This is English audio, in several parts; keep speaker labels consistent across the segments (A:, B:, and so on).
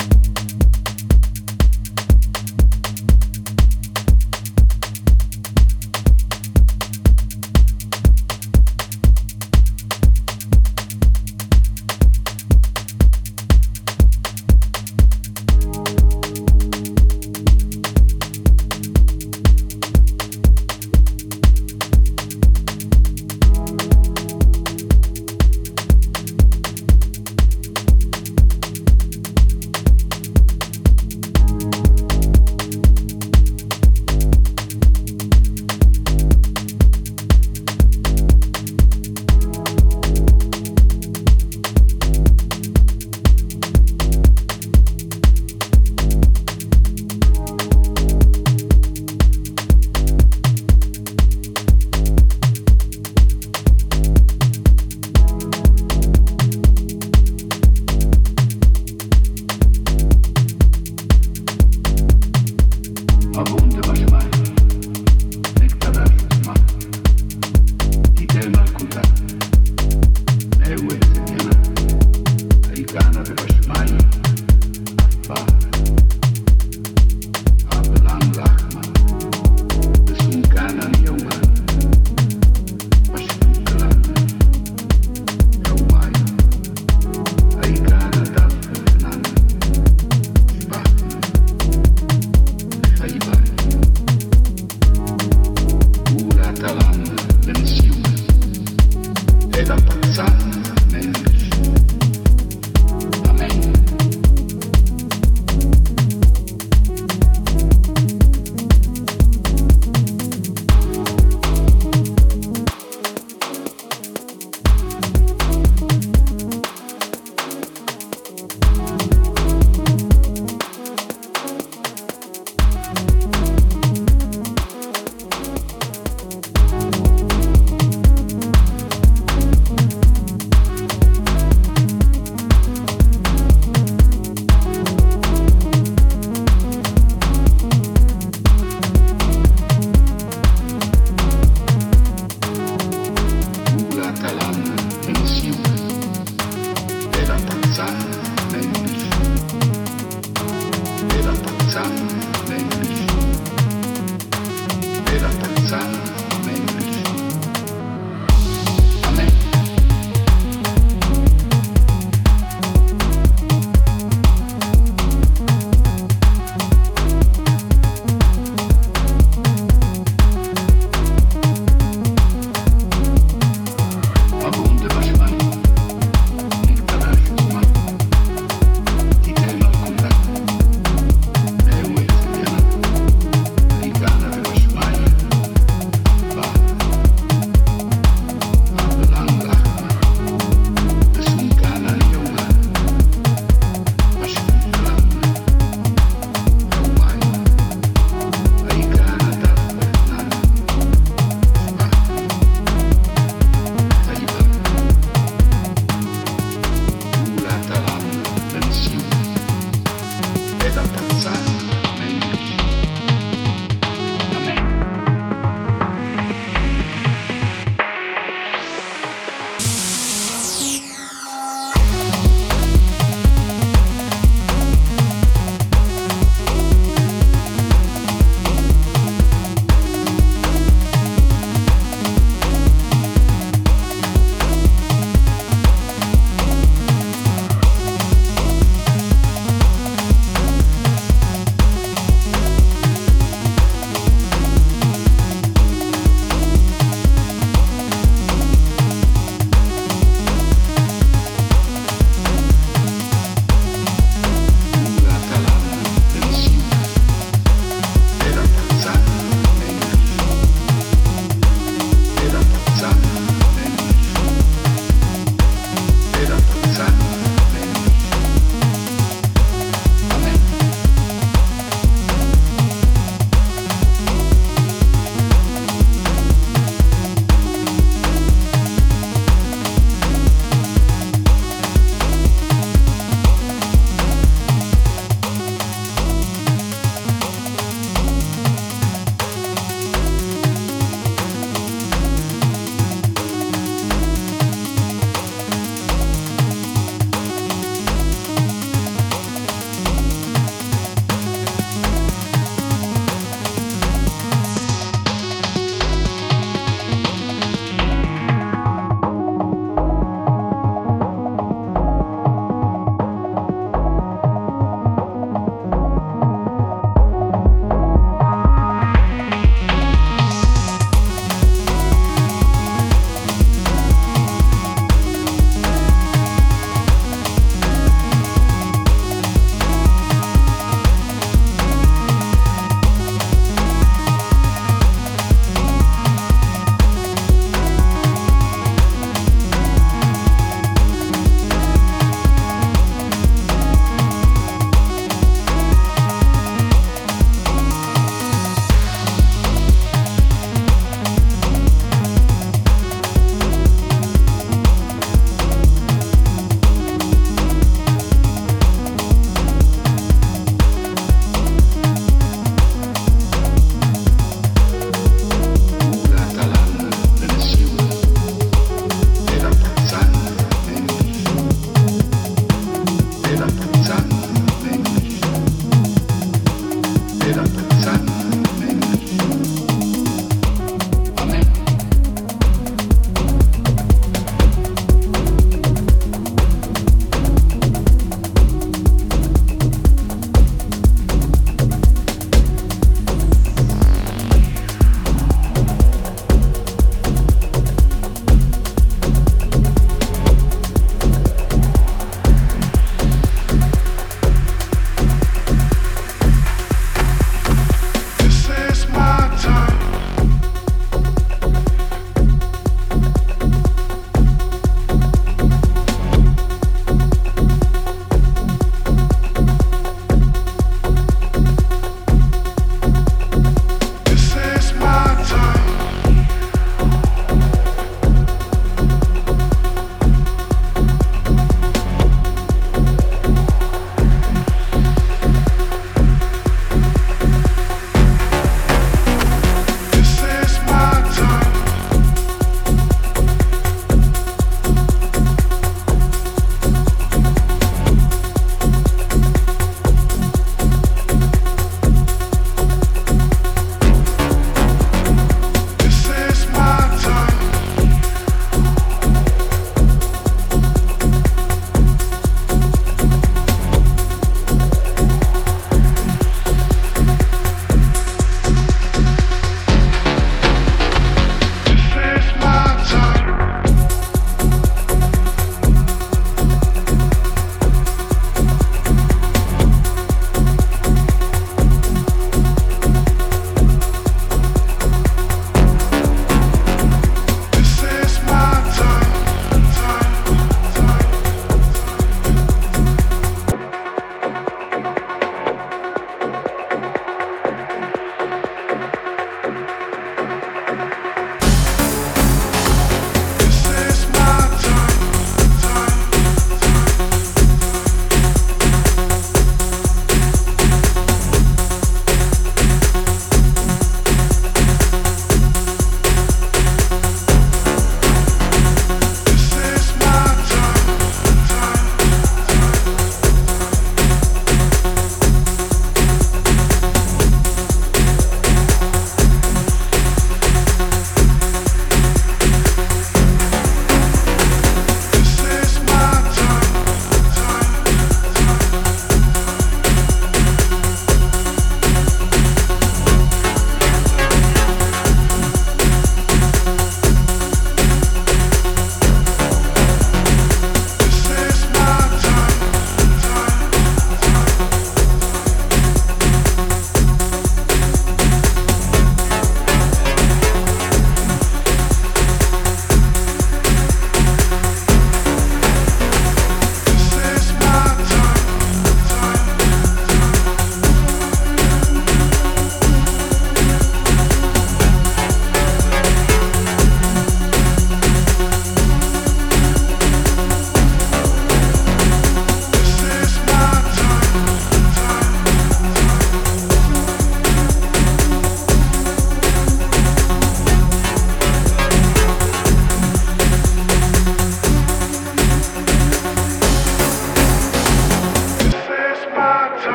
A: you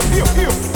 A: pew, pew, pew.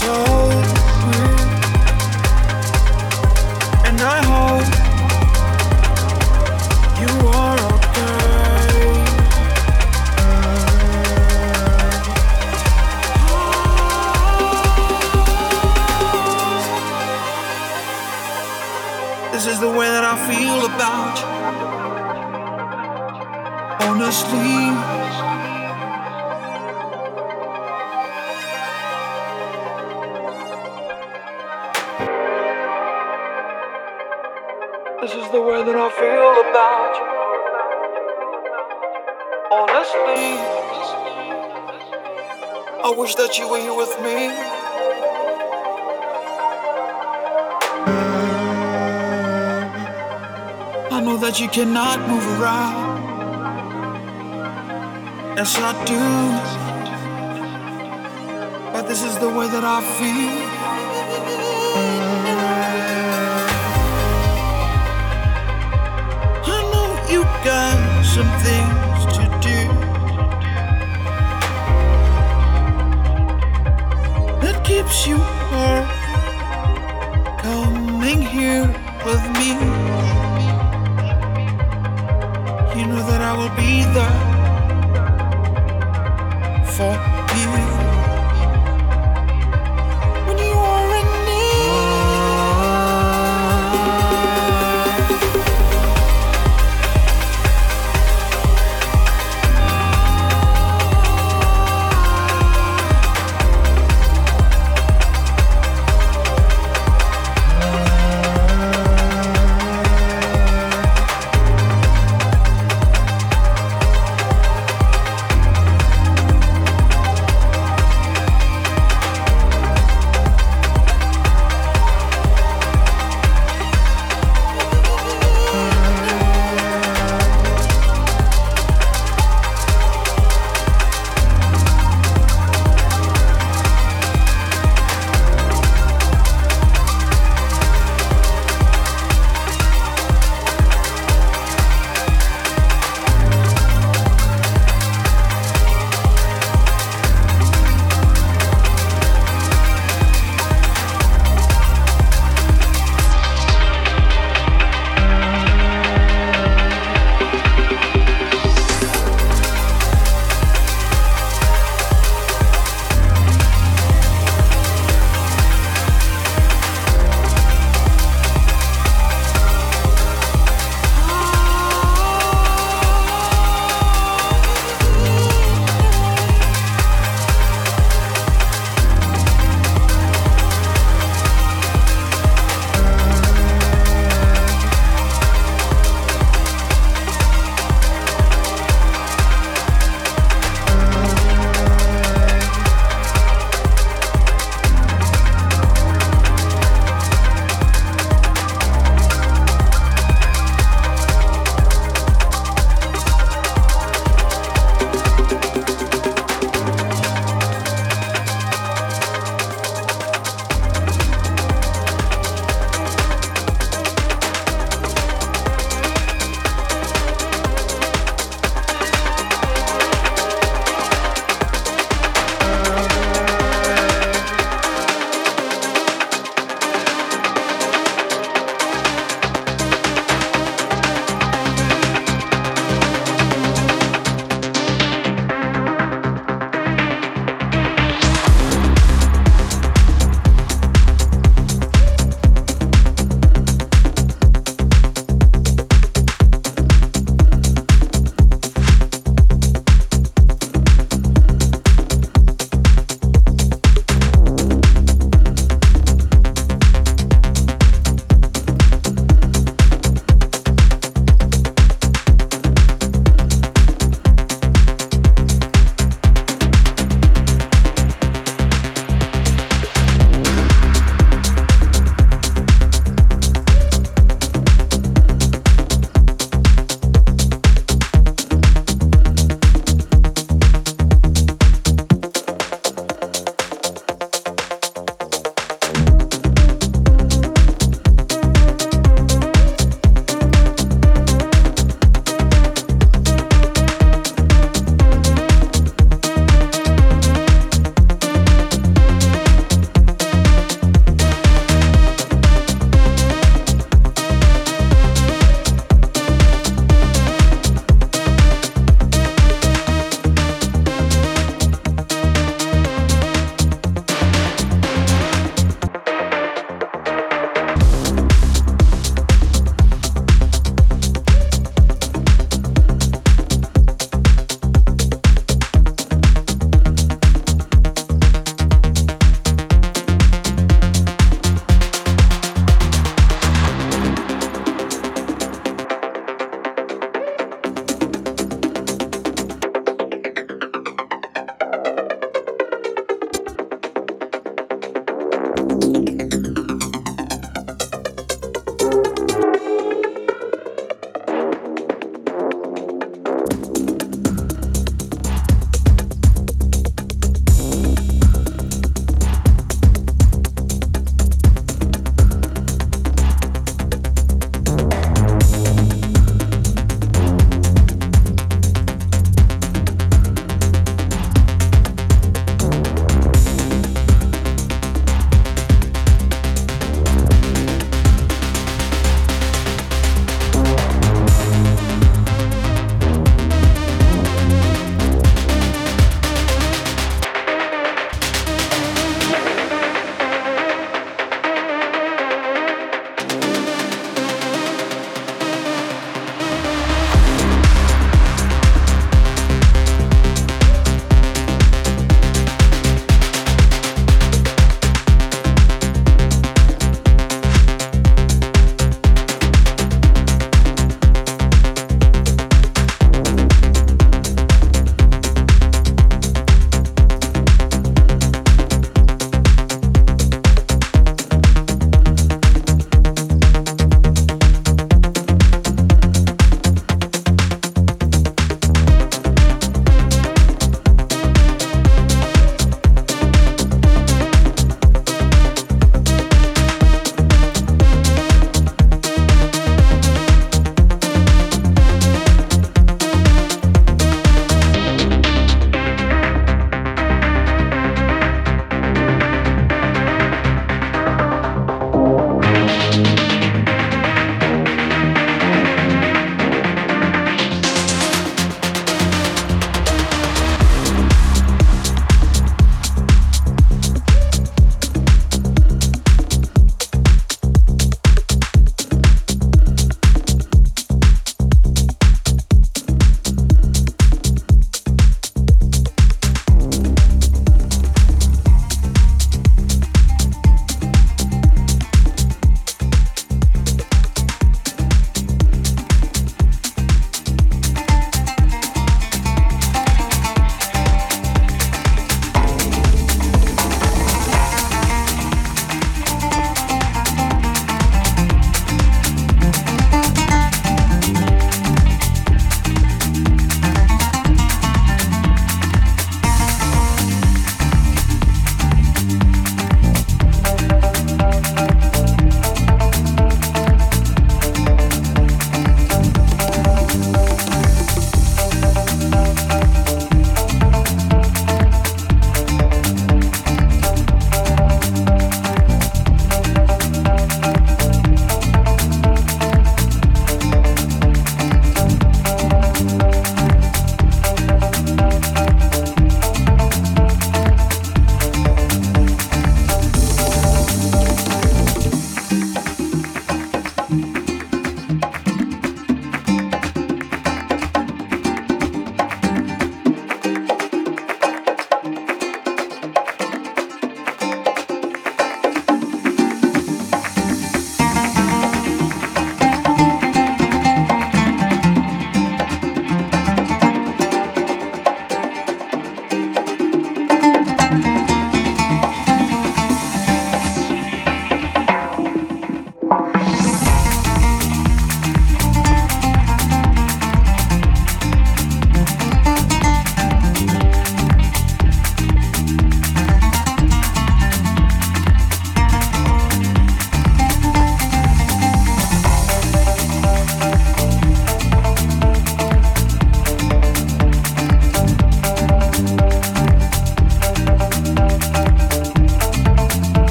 A: show. wish that you were here with me. I know that you cannot move around. Yes, I do. But this is the way that I feel. I know you got
B: something